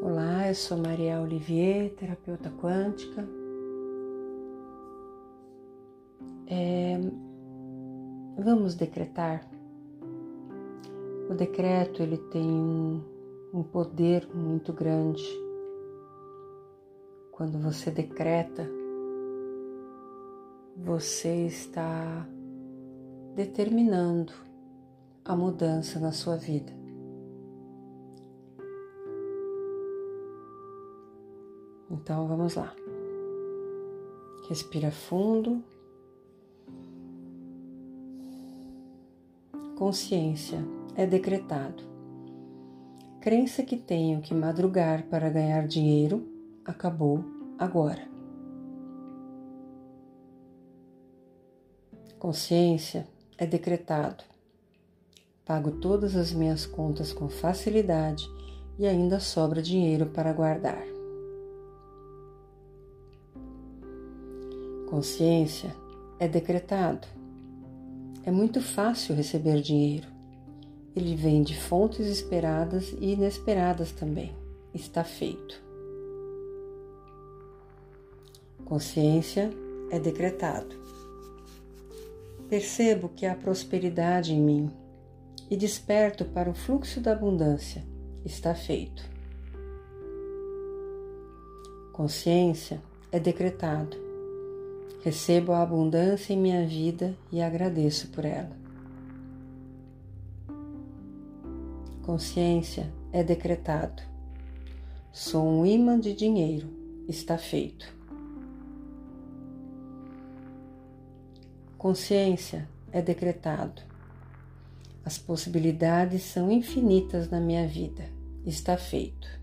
Olá, eu sou Maria Olivier, terapeuta quântica. É, vamos decretar. O decreto ele tem um, um poder muito grande. Quando você decreta, você está determinando a mudança na sua vida. Então vamos lá. Respira fundo. Consciência é decretado. Crença que tenho que madrugar para ganhar dinheiro acabou agora. Consciência é decretado. Pago todas as minhas contas com facilidade e ainda sobra dinheiro para guardar. Consciência é decretado. É muito fácil receber dinheiro. Ele vem de fontes esperadas e inesperadas também. Está feito. Consciência é decretado. Percebo que há prosperidade em mim e desperto para o fluxo da abundância. Está feito. Consciência é decretado. Recebo a abundância em minha vida e agradeço por ela. Consciência é decretado. Sou um imã de dinheiro, está feito. Consciência é decretado. As possibilidades são infinitas na minha vida, está feito.